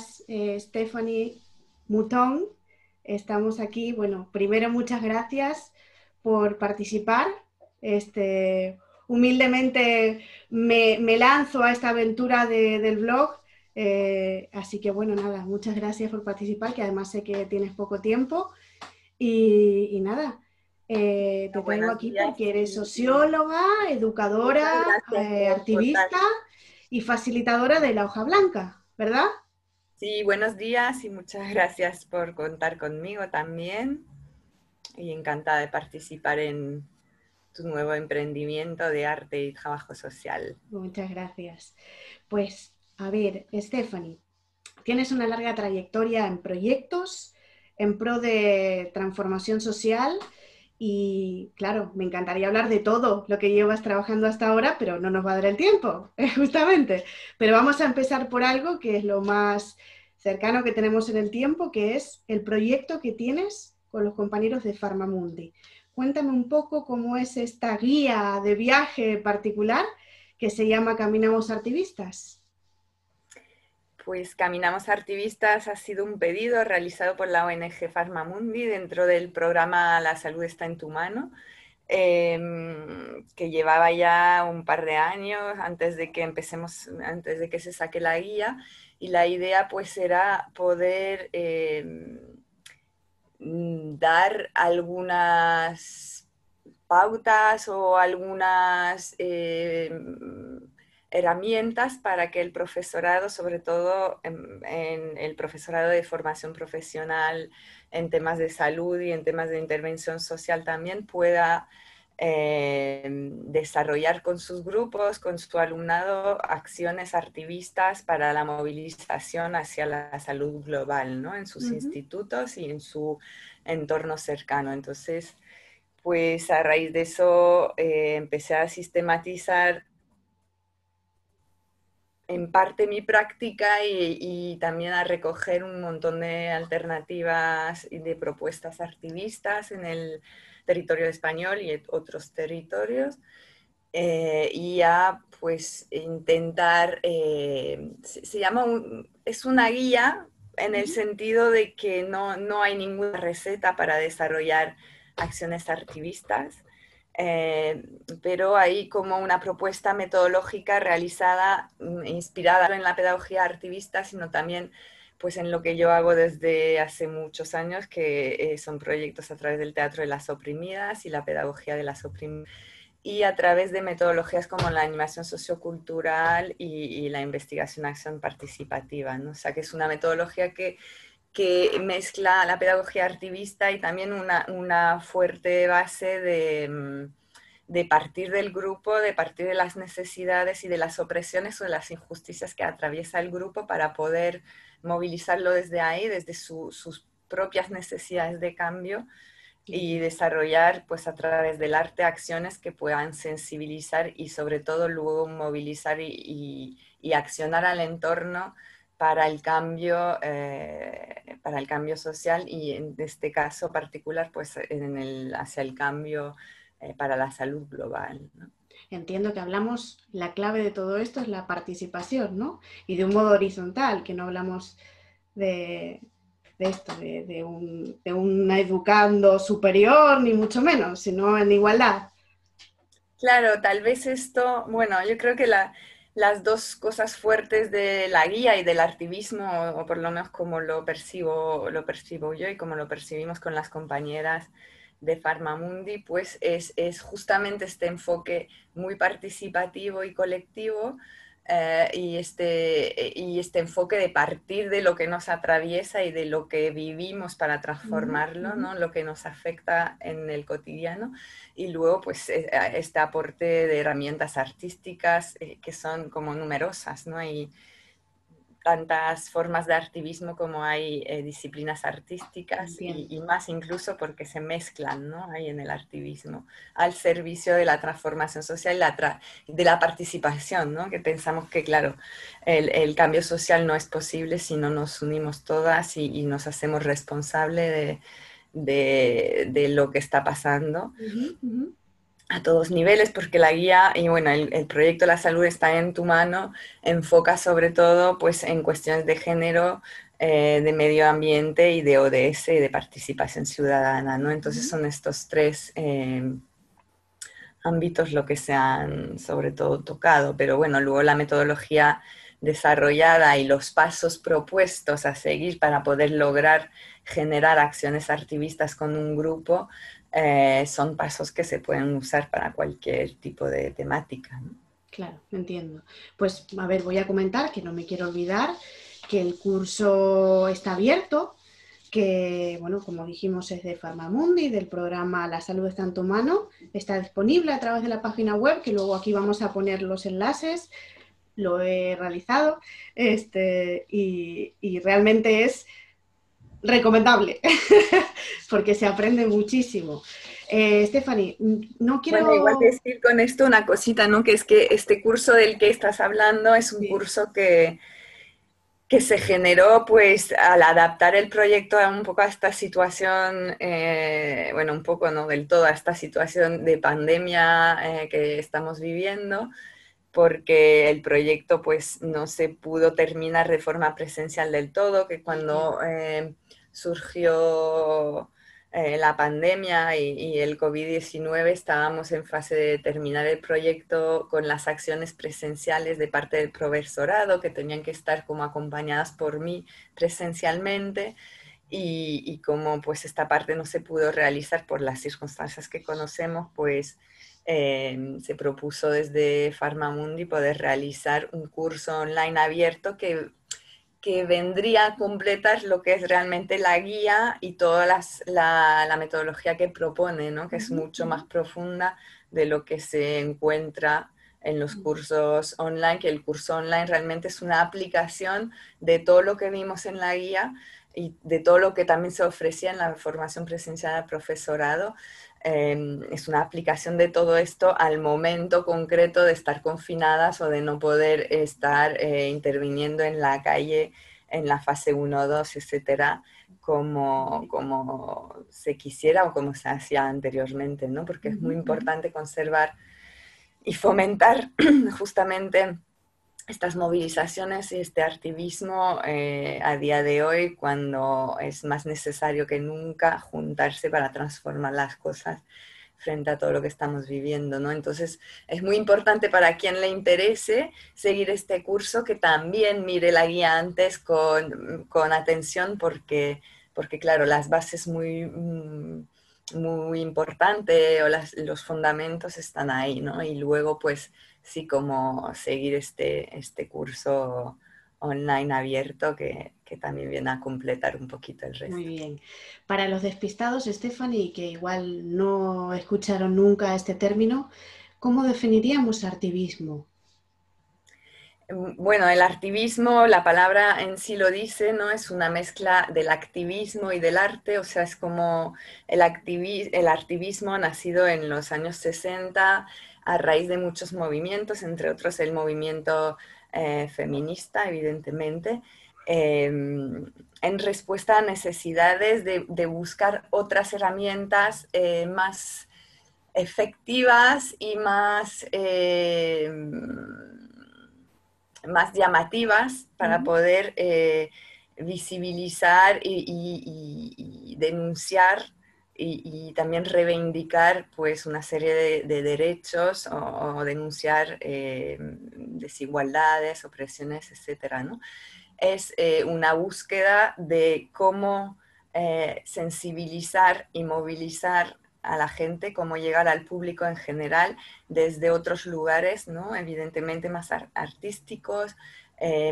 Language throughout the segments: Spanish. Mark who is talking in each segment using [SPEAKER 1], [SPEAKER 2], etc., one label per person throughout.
[SPEAKER 1] gracias, eh, Stephanie Mouton. Estamos aquí. Bueno, primero muchas gracias por participar. Este, humildemente me, lanzo a esta aventura del blog. Eh, así que bueno, nada, muchas gracias por participar, que además sé que tienes poco tiempo. Y, nada, eh, te tengo aquí porque eres socióloga, educadora, eh, activista y facilitadora de la hoja blanca, ¿verdad?
[SPEAKER 2] Sí, buenos días y muchas gracias por contar conmigo también. Y encantada de participar en tu nuevo emprendimiento de arte y trabajo social.
[SPEAKER 1] Muchas gracias. Pues, a ver, Stephanie, tienes una larga trayectoria en proyectos en pro de transformación social y claro, me encantaría hablar de todo lo que llevas trabajando hasta ahora, pero no nos va a dar el tiempo, justamente. Pero vamos a empezar por algo que es lo más cercano que tenemos en el tiempo, que es el proyecto que tienes con los compañeros de Farmamundi. Cuéntame un poco cómo es esta guía de viaje particular que se llama Caminamos Activistas.
[SPEAKER 2] Pues Caminamos Activistas ha sido un pedido realizado por la ONG Farmamundi dentro del programa La salud está en tu mano, em, que llevaba ya un par de años antes de que empecemos, antes de que se saque la guía. Y la idea pues era poder em, dar algunas pautas o algunas em, herramientas para que el profesorado, sobre todo en, el profesorado de formación profesional en temas de salud y en temas de intervención social también pueda eh, desarrollar con sus grupos, con su alumnado, acciones activistas para la movilización hacia la salud global, ¿no? En sus institutos y en su entorno cercano. Entonces, pues a raíz de eso eh, empecé a sistematizar en parte mi práctica y, también a recoger un montón de alternativas y de propuestas activistas en el territorio español y en otros territorios. Eh, y a pues intentar, eh, se, llama, es una guía en el sentido de que no, no hay ninguna receta para desarrollar acciones activistas, eh, pero hay como una propuesta metodológica realizada, mm, inspirada en la pedagogía activista, sino también pues en lo que yo hago desde hace muchos años, que eh, son proyectos a través del teatro de las oprimidas y la pedagogía de las oprimidas, y a través de metodologías como la animación sociocultural y, la investigación-acción participativa. ¿no? O sea, que es una metodología que que mezcla la pedagogía activista y también una, fuerte base mm, de, partir del grupo, de partir de las necesidades y de las opresiones o de las injusticias que atraviesa el grupo para poder movilizarlo desde ahí, desde sus propias necesidades de cambio y desarrollar pues a través del arte acciones que puedan sensibilizar y sobre todo luego movilizar y accionar al entorno para el cambio, eh, para el cambio social y en este caso particular, pues en el, hacia el cambio eh, para la salud global.
[SPEAKER 1] Entiendo que hablamos, la clave de todo esto es la participación, ¿no? Y de un modo horizontal, que no hablamos de, esto, de, de, un, de un educando superior, ni mucho menos, sino en igualdad.
[SPEAKER 2] Claro, tal vez esto, bueno, yo creo que la, las dos cosas fuertes de la guía y del activismo, o por lo menos como lo percibo, lo percibo yo y como lo percibimos con las compañeras de Farmamundi, pues es, es justamente este enfoque muy participativo y colectivo eh, y, este, y este enfoque de partir de lo que nos atraviesa y de lo que vivimos para transformarlo, ¿no? lo que nos afecta en el cotidiano, y luego pues e, este aporte de herramientas artísticas eh, que son como numerosas, ¿no? Y, tantas formas de activismo como hay eh, disciplinas artísticas y, más incluso porque se mezclan ¿no? ahí en el activismo al servicio de la transformación social y de la participación, ¿no? que pensamos que claro, el, cambio social no es posible si no nos unimos todas y, nos hacemos responsables de, de, lo que está pasando. A todos niveles, porque la guía y bueno, el, proyecto La Salud está en tu mano, enfoca sobre todo pues en cuestiones de género, eh, de medio ambiente y de ODS y de participación ciudadana, ¿no? Entonces son estos tres eh, ámbitos lo que se han sobre todo tocado, pero bueno, luego la metodología desarrollada y los pasos propuestos a seguir para poder lograr generar acciones activistas con un grupo eh, son pasos que se pueden usar para cualquier tipo de temática.
[SPEAKER 1] Claro, entiendo. Pues a ver, voy a comentar que no me quiero olvidar que el curso está abierto, que, bueno, como dijimos, es de Farmamundi, del programa La Salud está en tu mano. Está disponible a través de la página web, que luego aquí vamos a poner los enlaces. Lo he realizado este, y, y realmente es recomendable, porque se aprende muchísimo. Eh, Stephanie, no quiero...
[SPEAKER 2] Bueno, igual decir con esto una cosita, ¿no? Que es que este curso del que estás hablando es un curso que, que se generó pues al adaptar el proyecto a un poco a esta situación, eh, bueno, un poco no del todo a esta situación de pandemia eh, que estamos viviendo, porque el proyecto pues no se pudo terminar de forma presencial del todo, que cuando surgió eh, la pandemia y, el COVID-19, estábamos en fase de terminar el proyecto con las acciones presenciales de parte del profesorado, que tenían que estar como acompañadas por mí presencialmente. Y, como pues esta parte no se pudo realizar por las circunstancias que conocemos, pues eh, se propuso desde Farmamundi poder realizar un curso online abierto que que vendría a completar lo que es realmente la guía y toda la, metodología que propone, ¿no? que es mucho más profunda de lo que se encuentra en los cursos online, que el curso online realmente es una aplicación de todo lo que vimos en la guía y de todo lo que también se ofrecía en la formación presencial del profesorado. Em, es una aplicación de todo esto al momento concreto de estar confinadas o de no poder estar eh, interviniendo en la calle en la fase 1, 2, etcétera, como, como se quisiera o como se hacía anteriormente, ¿no? Porque es muy importante conservar y fomentar justamente estas movilizaciones y este activismo eh, a día de hoy cuando es más necesario que nunca juntarse para transformar las cosas frente a todo lo que estamos viviendo, ¿no? Entonces, es muy importante para quien le interese seguir este curso que también mire la guía antes con, con atención porque, porque, claro, las bases muy, mm, muy importantes o los fundamentos están ahí, ¿no? Y luego, pues, sí como seguir este, este curso online abierto que, también viene a completar un poquito el resto.
[SPEAKER 1] Muy bien. Para los despistados, Stephanie, que igual no escucharon nunca este término, ¿cómo definiríamos activismo?
[SPEAKER 2] Mm, bueno, el activismo, la palabra en sí lo dice, ¿no? Es una mezcla del activismo y del arte, o sea, es como el, el activismo nacido en los años 60 a raíz de muchos movimientos, entre otros el movimiento eh, feminista, evidentemente, em, en respuesta a necesidades de, buscar otras herramientas eh, más efectivas y más, em, más llamativas para poder eh, visibilizar y denunciar y, también reivindicar pues una serie de, derechos o, denunciar eh, desigualdades, opresiones, etcétera, ¿no? Es eh, una búsqueda de cómo eh, sensibilizar y movilizar a la gente, cómo llegar al público en general desde otros lugares, ¿no? evidentemente más artísticos,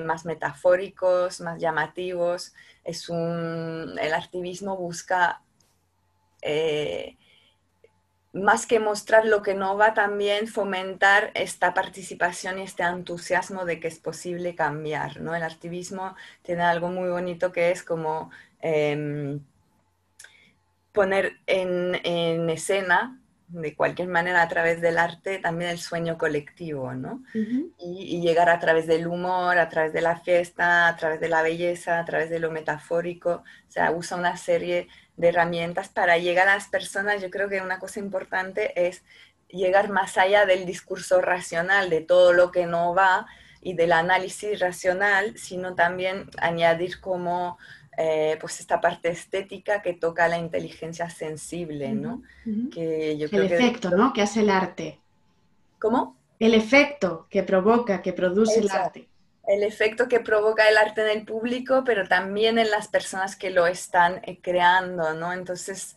[SPEAKER 2] más metafóricos, más llamativos. Es un, el activismo busca eh, más que mostrar lo que no va, también fomentar esta participación y este entusiasmo de que es posible cambiar. ¿no? El activismo tiene algo muy bonito que es como em, poner en, escena de cualquier manera a través del arte también el sueño colectivo, ¿no? y, llegar a través del humor, a través de la fiesta, a través de la belleza, a través de lo metafórico, o sea, usa una serie de herramientas para llegar a las personas. Yo creo que una cosa importante es llegar más allá del discurso racional, de todo lo que no va y del análisis racional, sino también añadir como eh, pues esta parte estética que toca la inteligencia sensible, ¿no?
[SPEAKER 1] que el efecto, ¿no? Que hace el arte.
[SPEAKER 2] ¿Cómo?
[SPEAKER 1] El efecto que provoca, que produce el arte.
[SPEAKER 2] El efecto que provoca el arte en el público, pero también en las personas que lo están eh, creando, ¿no? Entonces,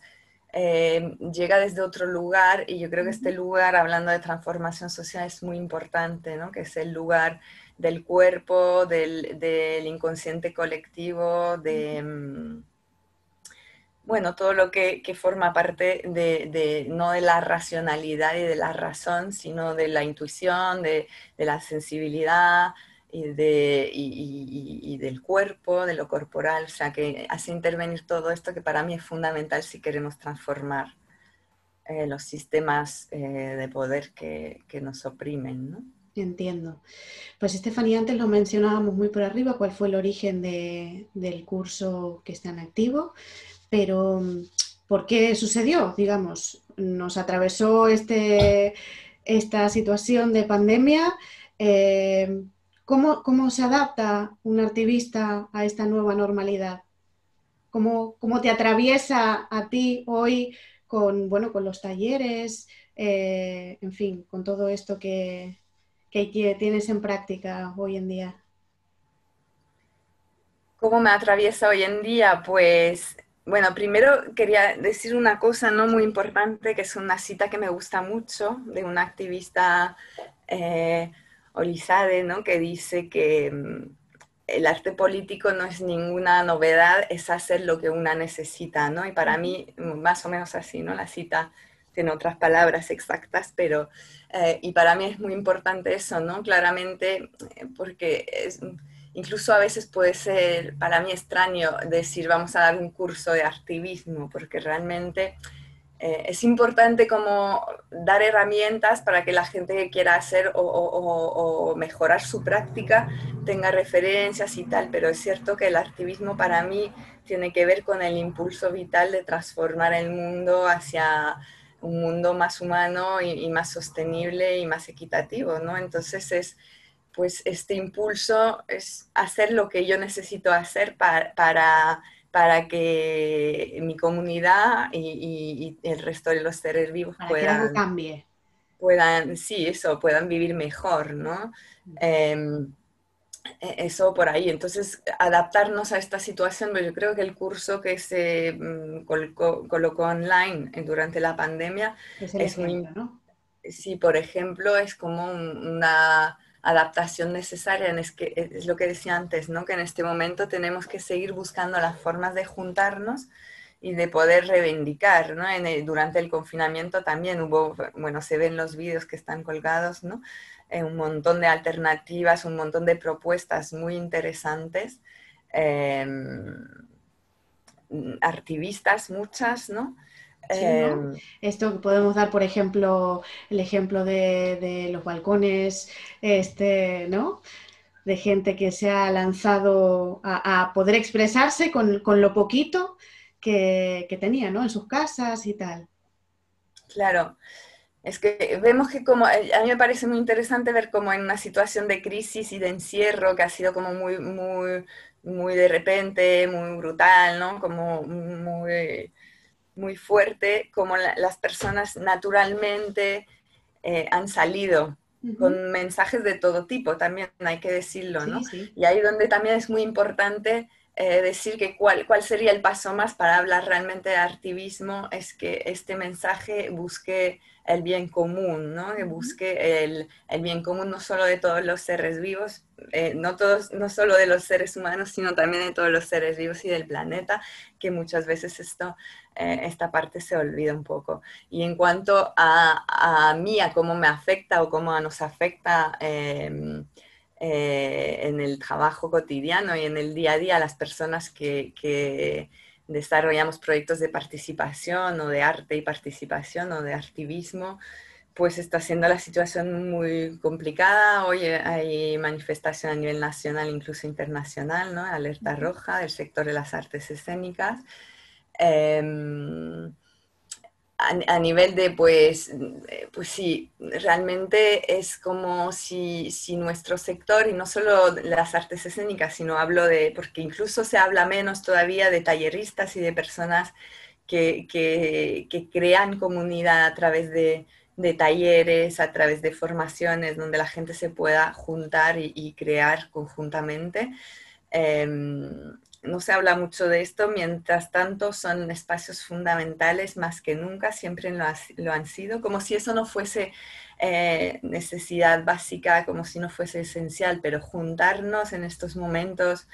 [SPEAKER 2] eh, llega desde otro lugar y yo creo que este lugar, hablando de transformación social, es muy importante, ¿no? que es el lugar del cuerpo, del, inconsciente colectivo, de, mm, bueno, todo lo que, forma parte de, no de la racionalidad y de la razón, sino de la intuición, de, de la sensibilidad, y, de, y, del cuerpo, de lo corporal, o sea, que hace intervenir todo esto que para mí es fundamental si queremos transformar eh, los sistemas eh, de poder que, que, nos oprimen. ¿no?
[SPEAKER 1] Entiendo. Pues Estefanía, antes lo mencionábamos muy por arriba, cuál fue el origen de, del curso que está en activo, pero ¿por qué sucedió? Digamos, nos atravesó este, esta situación de pandemia. Eh, ¿Cómo, se adapta un activista a esta nueva normalidad? ¿Cómo, te atraviesa a ti hoy con, bueno, con los talleres, eh, en fin, con todo esto que, tienes en práctica hoy en día?
[SPEAKER 2] ¿Cómo me atraviesa hoy en día? Pues, bueno, primero quería decir una cosa no muy importante, que es una cita que me gusta mucho de una activista eh, Olizade, ¿no? que dice que mm, el arte político no es ninguna novedad, es hacer lo que una necesita, ¿no? Y para mí, mm, más o menos así, ¿no? La cita tiene otras palabras exactas, pero, eh, y para mí es muy importante eso, ¿no? Claramente, eh, porque es, incluso a veces puede ser para mí extraño decir vamos a dar un curso de activismo, porque realmente eh, es importante como dar herramientas para que la gente que quiera hacer o, mejorar su práctica tenga referencias y tal, pero es cierto que el activismo para mí tiene que ver con el impulso vital de transformar el mundo hacia un mundo más humano y, más sostenible y más equitativo, ¿no? Entonces es, pues este impulso es hacer lo que yo necesito hacer para para que mi comunidad y, el resto de los seres vivos puedan,
[SPEAKER 1] cambie.
[SPEAKER 2] puedan, sí, eso, puedan vivir mejor, ¿no? Em, e, eso por ahí. Entonces, adaptarnos a esta situación, pues yo creo que el curso que se mm, colocó, online durante la pandemia
[SPEAKER 1] es, muy... ¿no?
[SPEAKER 2] Sí, por ejemplo, es como una adaptación necesaria, es, que, es lo que decía antes, ¿no? que en este momento tenemos que seguir buscando las formas de juntarnos y de poder reivindicar. ¿no? durante el confinamiento también hubo, bueno, se ven los vídeos que están colgados, ¿no? Eh, un montón de alternativas, un montón de propuestas muy interesantes. Em, activistas muchas, ¿no?
[SPEAKER 1] Em, Esto podemos dar, por ejemplo, el ejemplo de, los balcones, este, ¿no? De gente que se ha lanzado a, poder expresarse con, lo poquito que, tenía, ¿no? En sus casas y tal.
[SPEAKER 2] Claro. Es que vemos que como, a mí me parece muy interesante ver como en una situación de crisis y de encierro que ha sido como muy, muy, muy de repente, muy brutal, ¿no? Como muy muy fuerte como las personas naturalmente eh, han salido con mensajes de todo tipo, también hay que decirlo, ¿no? Y ahí donde también es muy importante eh, decir que cuál, cuál sería el paso más para hablar realmente de activismo, es que este mensaje busque el bien común, ¿no? que busque el, el, bien común no solo de todos los seres vivos, eh, no, todos, no solo de los seres humanos, sino también de todos los seres vivos y del planeta, que muchas veces esto, eh, esta parte se olvida un poco. Y en cuanto a, a mí, a cómo me afecta o cómo nos afecta em, eh, en el trabajo cotidiano y en el día a día las personas que, que desarrollamos proyectos de participación o de arte y participación o de activismo, pues está siendo la situación muy complicada. Hoy hay manifestación a nivel nacional, incluso internacional, ¿no? Alerta roja del sector de las artes escénicas. Em, a, nivel de, pues, pues sí, realmente es como si, si, nuestro sector, y no solo las artes escénicas, sino hablo de, porque incluso se habla menos todavía de talleristas y de personas que, que, que crean comunidad a través de, de, talleres, a través de formaciones donde la gente se pueda juntar y, crear conjuntamente. Em, no se habla mucho de esto, mientras tanto son espacios fundamentales más que nunca, siempre lo, han sido, como si eso no fuese eh, necesidad básica, como si no fuese esencial, pero juntarnos en estos momentos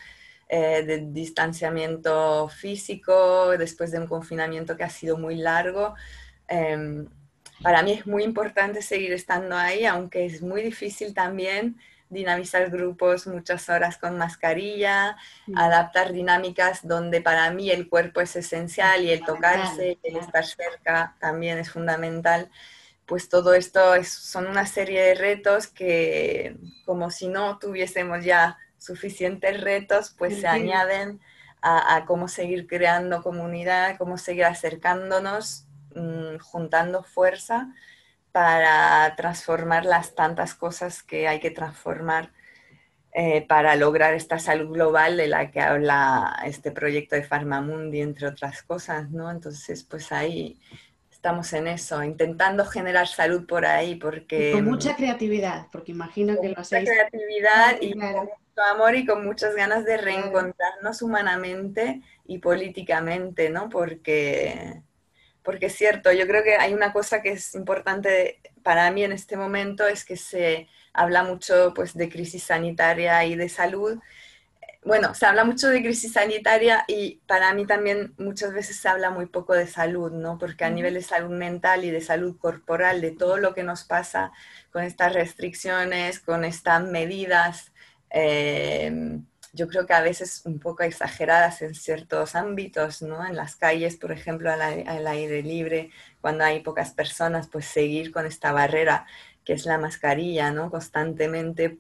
[SPEAKER 2] eh, de distanciamiento físico, después de un confinamiento que ha sido muy largo, em, para mí es muy importante seguir estando ahí, aunque es muy difícil también dinamizar grupos muchas horas con mascarilla, adaptar dinámicas donde para mí el cuerpo es esencial y el tocarse, el estar cerca también es fundamental. Pues todo esto es, son una serie de retos que como si no tuviésemos ya suficientes retos, pues se añaden a, cómo seguir creando comunidad, cómo seguir acercándonos, mm, juntando fuerza para transformar las tantas cosas que hay que transformar eh, para lograr esta salud global de la que habla este proyecto de Farmamundi, entre otras cosas, ¿no? Entonces, pues ahí estamos en eso, intentando generar salud por ahí, porque...
[SPEAKER 1] con mucha creatividad, porque imagino que lo hacéis...
[SPEAKER 2] Mucha creatividad y con mucho amor y con muchas ganas de reencontrarnos humanamente y políticamente, ¿no? Porque porque es cierto, yo creo que hay una cosa que es importante para mí en este momento, es que se habla mucho pues, de crisis sanitaria y de salud. Bueno, se habla mucho de crisis sanitaria y para mí también muchas veces se habla muy poco de salud, ¿no? Porque a nivel de salud mental y de salud corporal, de todo lo que nos pasa con estas restricciones, con estas medidas, eh, yo creo que a veces un poco exageradas en ciertos ámbitos, ¿no? En las calles, por ejemplo, al, aire libre, cuando hay pocas personas, pues seguir con esta barrera que es la mascarilla, ¿no? Constantemente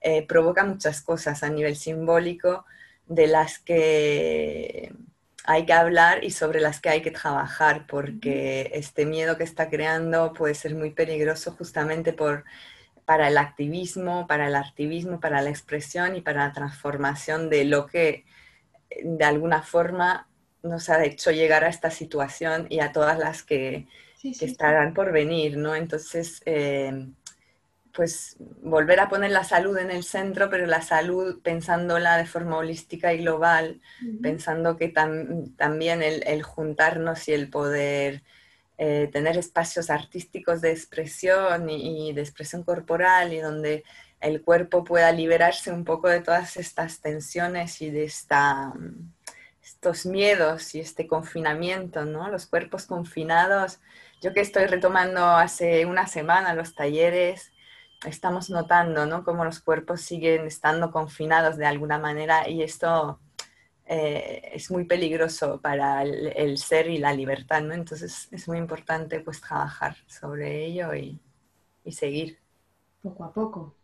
[SPEAKER 2] eh, provoca muchas cosas a nivel simbólico de las que hay que hablar y sobre las que hay que trabajar, porque este miedo que está creando puede ser muy peligroso justamente por para el activismo, para el activismo, para la expresión y para la transformación de lo que de alguna forma nos ha hecho llegar a esta situación y a todas las que, estarán por venir, ¿no? Entonces, eh, pues volver a poner la salud en el centro, pero la salud pensándola de forma holística y global, pensando que también el, juntarnos y el poder eh, tener espacios artísticos de expresión y, de expresión corporal y donde el cuerpo pueda liberarse un poco de todas estas tensiones y de esta, estos miedos y este confinamiento, ¿no? Los cuerpos confinados. Yo que estoy retomando hace una semana los talleres, estamos notando, ¿no? Cómo los cuerpos siguen estando confinados de alguna manera y esto eh, es muy peligroso para el, ser y la libertad, ¿no? Entonces es muy importante pues trabajar sobre ello y, seguir.
[SPEAKER 1] Poco a poco.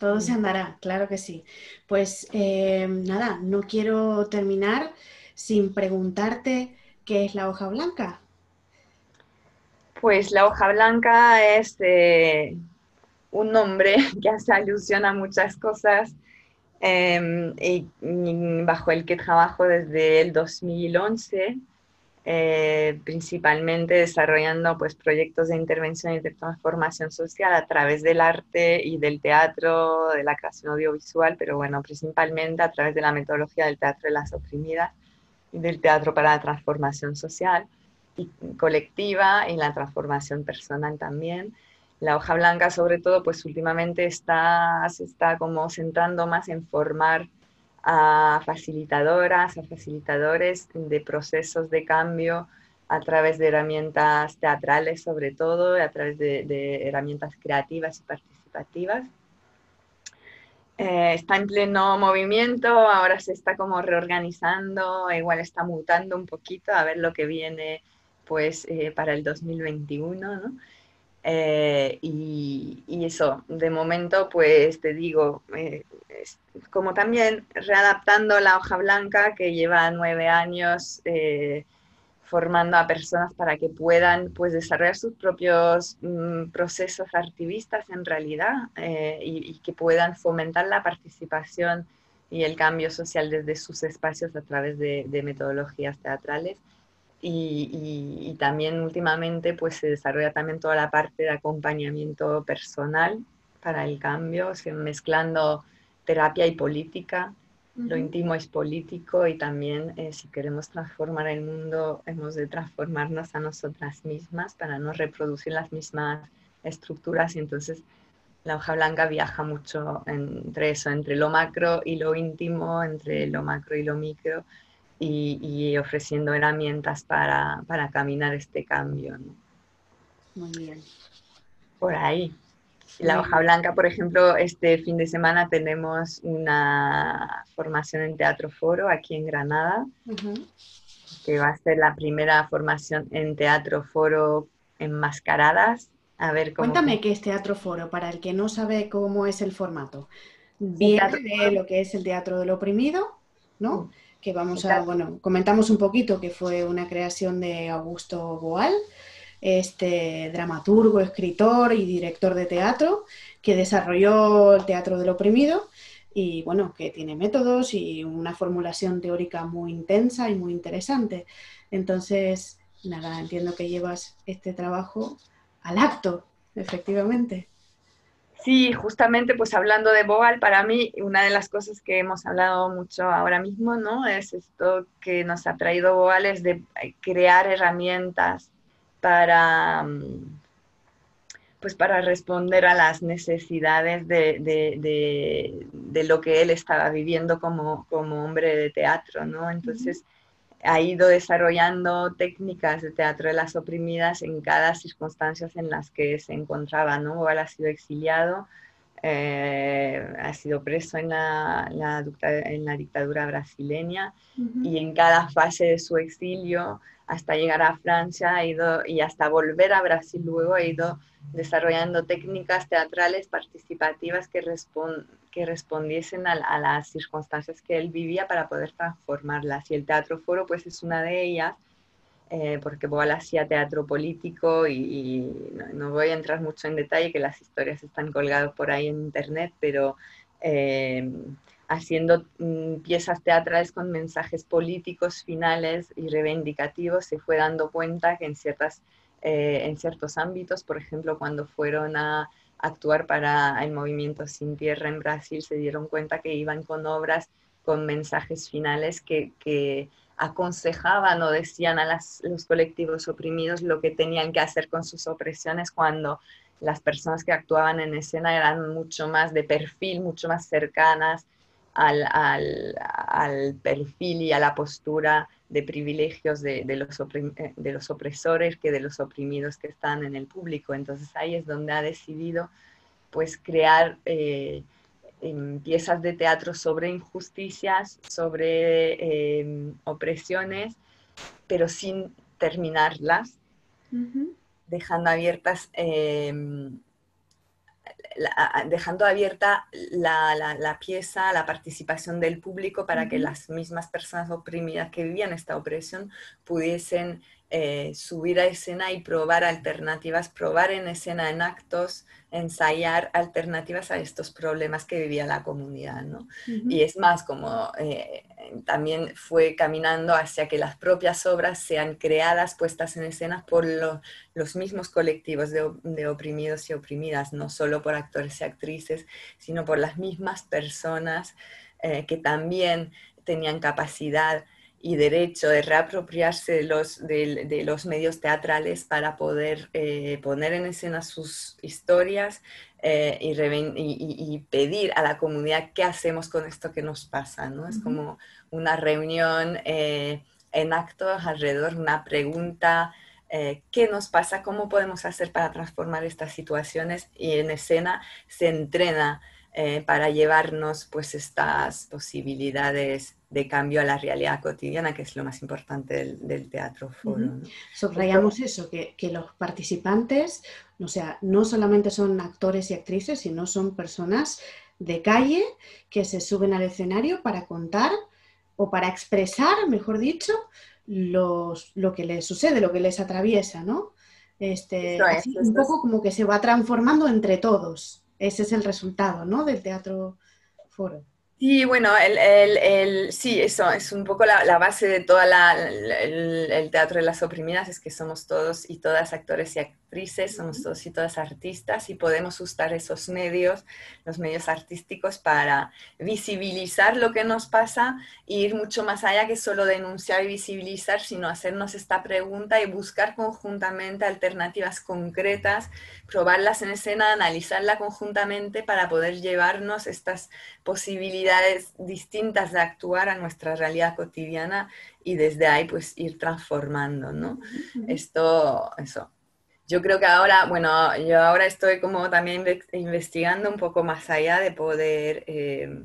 [SPEAKER 1] Todo se andará, claro que sí. Pues eh, nada, no quiero terminar sin preguntarte qué es la hoja blanca.
[SPEAKER 2] Pues la hoja blanca es eh, un nombre que hace alusión a muchas cosas Em, y, bajo el que trabajo desde el 2011, eh, principalmente desarrollando pues, proyectos de intervención y de transformación social a través del arte y del teatro, de la creación audiovisual, pero bueno, principalmente a través de la metodología del teatro de las oprimidas y del teatro para la transformación social y colectiva y la transformación personal también la hoja blanca sobre todo, pues últimamente está, se está como centrando más en formar a facilitadoras, a facilitadores de procesos de cambio a través de herramientas teatrales sobre todo, a través de, herramientas creativas y participativas. Eh, está en pleno movimiento, ahora se está como reorganizando, igual está mutando un poquito a ver lo que viene pues eh, para el 2021, ¿no? Eh, y, eso, de momento, pues te digo, eh, como también readaptando la hoja blanca que lleva nueve años eh, formando a personas para que puedan pues, desarrollar sus propios mm, procesos activistas en realidad y, que puedan fomentar la participación y el cambio social desde sus espacios a través de, metodologías teatrales. Y, también últimamente pues se desarrolla también toda la parte de acompañamiento personal para el cambio, mezclando terapia y política. Lo íntimo es político y también eh, si queremos transformar el mundo hemos de transformarnos a nosotras mismas para no reproducir las mismas estructuras. Y entonces la hoja blanca viaja mucho entre eso, entre lo macro y lo íntimo, entre lo macro y lo micro y, ofreciendo herramientas para, para, caminar este cambio.
[SPEAKER 1] Muy bien.
[SPEAKER 2] Por ahí. La hoja blanca, por ejemplo, este fin de semana tenemos una formación en Teatro Foro aquí en Granada, que va a ser la primera formación en Teatro Foro enmascaradas. A ver
[SPEAKER 1] Cuéntame qué es Teatro Foro, para el que no sabe cómo es el formato. Viene de lo que es el Teatro del Oprimido, ¿no? Que vamos a, bueno, comentamos un poquito que fue una creación de Augusto Boal, este dramaturgo, escritor y director de teatro que desarrolló el teatro del oprimido y bueno, que tiene métodos y una formulación teórica muy intensa y muy interesante. Entonces, nada, entiendo que llevas este trabajo al acto, efectivamente.
[SPEAKER 2] Sí, justamente pues hablando de Boal, para mí una de las cosas que hemos hablado mucho ahora mismo, ¿no? Es esto que nos ha traído Boal, es de crear herramientas para, mm, pues para responder a las necesidades de, lo que él estaba viviendo como, hombre de teatro, ¿no? Entonces ha ido desarrollando técnicas de teatro de las oprimidas en cada circunstancia en las que se encontraba, ¿no? Él ha sido exiliado, eh, ha sido preso en la, en la dictadura brasileña y en cada fase de su exilio hasta llegar a Francia ha ido, y hasta volver a Brasil luego ha ido desarrollando técnicas teatrales participativas que, que respondiesen a, las circunstancias que él vivía para poder transformarlas. Y el teatro foro pues es una de ellas, eh, porque Boal hacía teatro político y, no, voy a entrar mucho en detalle, que las historias están colgadas por ahí en internet, pero... Eh, haciendo mm, piezas teatrales con mensajes políticos finales y reivindicativos, se fue dando cuenta que en, ciertas, eh, en ciertos ámbitos, por ejemplo, cuando fueron a actuar para el movimiento Sin Tierra en Brasil, se dieron cuenta que iban con obras con mensajes finales que, aconsejaban o decían a los colectivos oprimidos lo que tenían que hacer con sus opresiones cuando las personas que actuaban en escena eran mucho más de perfil, mucho más cercanas al, perfil y a la postura de privilegios de, los eh, de, los opresores que de los oprimidos que están en el público. Entonces ahí es donde ha decidido pues crear eh, piezas de teatro sobre injusticias, sobre em, opresiones, pero sin terminarlas, dejando abiertas dejando abierta la, pieza, la participación del público para que las mismas personas oprimidas que vivían esta opresión pudiesen eh, subir a escena y probar alternativas, probar en escena, en actos, ensayar alternativas a estos problemas que vivía la comunidad. ¿no? Y es más, como eh, también fue caminando hacia que las propias obras sean creadas, puestas en escena por los mismos colectivos de, oprimidos y oprimidas, no solo por actores y actrices, sino por las mismas personas eh, que también tenían capacidad y derecho de reapropiarse de los, de, los medios teatrales para poder eh, poner en escena sus historias eh, y, y, pedir a la comunidad qué hacemos con esto que nos pasa. ¿no? Es como una reunión eh, en actos alrededor, una pregunta. ¿Qué nos pasa? ¿Cómo podemos hacer para transformar estas situaciones? Y en escena se entrena para llevarnos pues estas posibilidades de cambio a la realidad cotidiana, que es lo más importante del, teatro foro.
[SPEAKER 1] Subrayamos eso, que, los participantes, o sea, no solamente son actores y actrices, sino son personas de calle que se suben al escenario para contar o para expresar, mejor dicho, lo que les sucede, lo que les atraviesa, ¿no? Este, un poco como que se va transformando entre todos. Ese es el resultado, ¿no? Del teatro foro.
[SPEAKER 2] Sí, bueno, el, el, el, sí, eso es un poco la, la base de todo el, el, teatro de las oprimidas, es que somos todos y todas actores y actrices, somos todos y todas artistas y podemos usar esos medios, los medios artísticos, para visibilizar lo que nos pasa e ir mucho más allá que solo denunciar y visibilizar, sino hacernos esta pregunta y buscar conjuntamente alternativas concretas, probarlas en escena, analizarla conjuntamente para poder llevarnos estas posibilidades distintas de actuar a nuestra realidad cotidiana y desde ahí pues ir transformando, ¿no? Esto, eso. Yo creo que ahora, bueno, yo ahora estoy como también investigando un poco más allá de poder eh,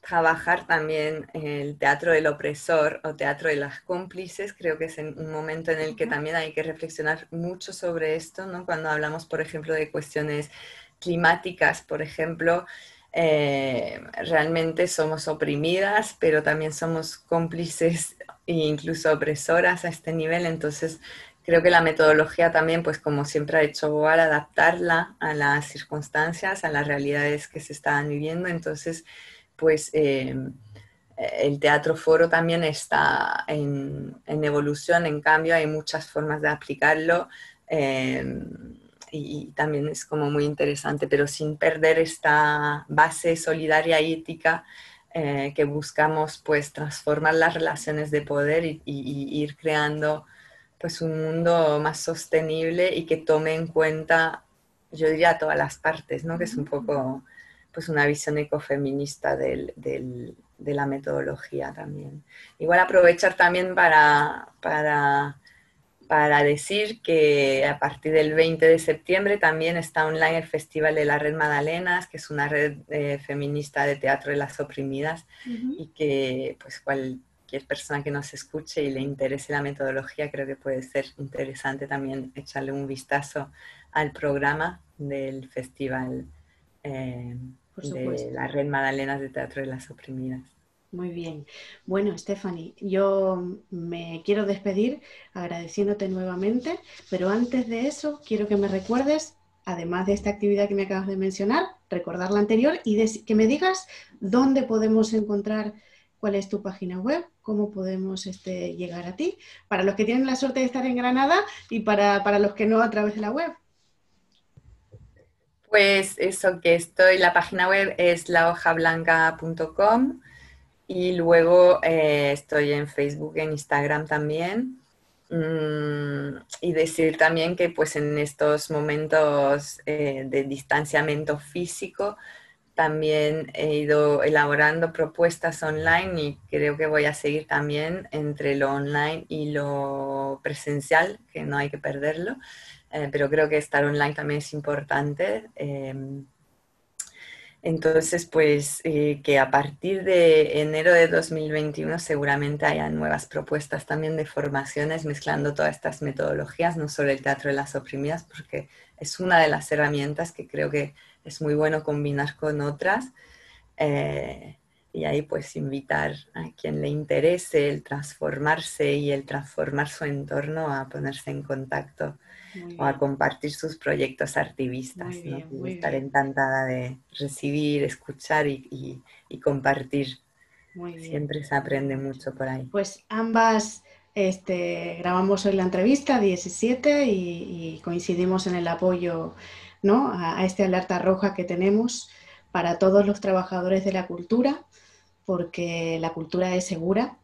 [SPEAKER 2] trabajar también el teatro del opresor o teatro de las cómplices. Creo que es un momento en el que también hay que reflexionar mucho sobre esto, ¿no? Cuando hablamos, por ejemplo, de cuestiones climáticas, por ejemplo, eh, realmente somos oprimidas, pero también somos cómplices e incluso opresoras a este nivel. Entonces, creo que la metodología también, pues como siempre ha hecho Boal, adaptarla a las circunstancias, a las realidades que se estaban viviendo. Entonces, pues eh, el teatro foro también está en, evolución, en cambio, hay muchas formas de aplicarlo. Eh, y, también es como muy interesante, pero sin perder esta base solidaria y ética eh, que buscamos pues transformar las relaciones de poder y, ir creando pues un mundo más sostenible y que tome en cuenta, yo diría, todas las partes, ¿no? Que es un poco pues una visión ecofeminista del, del, de la metodología también. Igual aprovechar también para, para para decir que a partir del 20 de septiembre también está online el Festival de la Red Madalenas, que es una red eh, feminista de teatro de las oprimidas y que pues cualquier persona que nos escuche y le interese la metodología creo que puede ser interesante también echarle un vistazo al programa del Festival eh, de la Red Madalenas de Teatro de las Oprimidas.
[SPEAKER 1] Muy bien. Bueno, Stephanie, yo me quiero despedir agradeciéndote nuevamente, pero antes de eso quiero que me recuerdes, además de esta actividad que me acabas de mencionar, recordar la anterior y que me digas dónde podemos encontrar cuál es tu página web, cómo podemos este, llegar a ti, para los que tienen la suerte de estar en Granada y para, para los que no a través de la web.
[SPEAKER 2] Pues eso que estoy, la página web es lahojablanca.com y luego eh, estoy en Facebook, en Instagram también. Mm, y decir también que pues en estos momentos eh, de distanciamiento físico también he ido elaborando propuestas online y creo que voy a seguir también entre lo online y lo presencial, que no hay que perderlo, eh, pero creo que estar online también es importante. Em, entonces, pues eh, que a partir de enero de 2021 seguramente haya nuevas propuestas también de formaciones mezclando todas estas metodologías, no solo el teatro de las oprimidas, porque es una de las herramientas que creo que es muy bueno combinar con otras. Eh, y ahí pues invitar a quien le interese el transformarse y el transformar su entorno a ponerse en contacto o a compartir sus proyectos activistas. Estar encantada de recibir, escuchar y, compartir. Siempre se aprende mucho por ahí.
[SPEAKER 1] Pues ambas este, grabamos hoy la entrevista 17 y, coincidimos en el apoyo ¿no? a, esta alerta roja que tenemos para todos los trabajadores de la cultura, porque la cultura es segura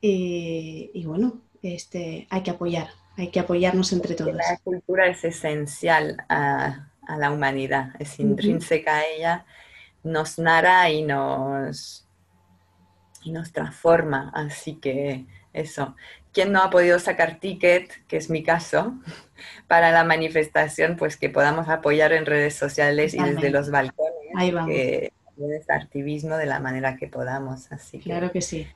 [SPEAKER 1] y, y bueno, este, hay que apoyar, hay que apoyarnos entre todos.
[SPEAKER 2] La cultura es esencial a, la humanidad, es intrínseca a ella, nos narra y nos, y nos transforma. Así que eso. Quien no ha podido sacar ticket, que es mi caso, para la manifestación, pues que podamos apoyar en redes sociales y desde los balcones.
[SPEAKER 1] Ahí vamos.
[SPEAKER 2] Que, activismo de la manera que podamos. Así
[SPEAKER 1] claro que sí.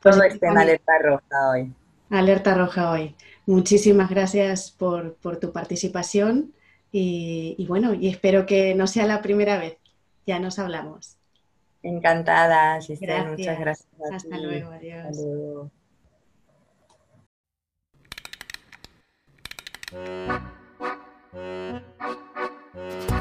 [SPEAKER 2] Todo pues, en alerta roja hoy.
[SPEAKER 1] Alerta roja hoy. Muchísimas gracias por, tu participación y, bueno, y espero que no sea la primera vez. Ya nos hablamos.
[SPEAKER 2] Encantada, Giselle. Muchas gracias.
[SPEAKER 1] Hasta luego, adiós. Thank you.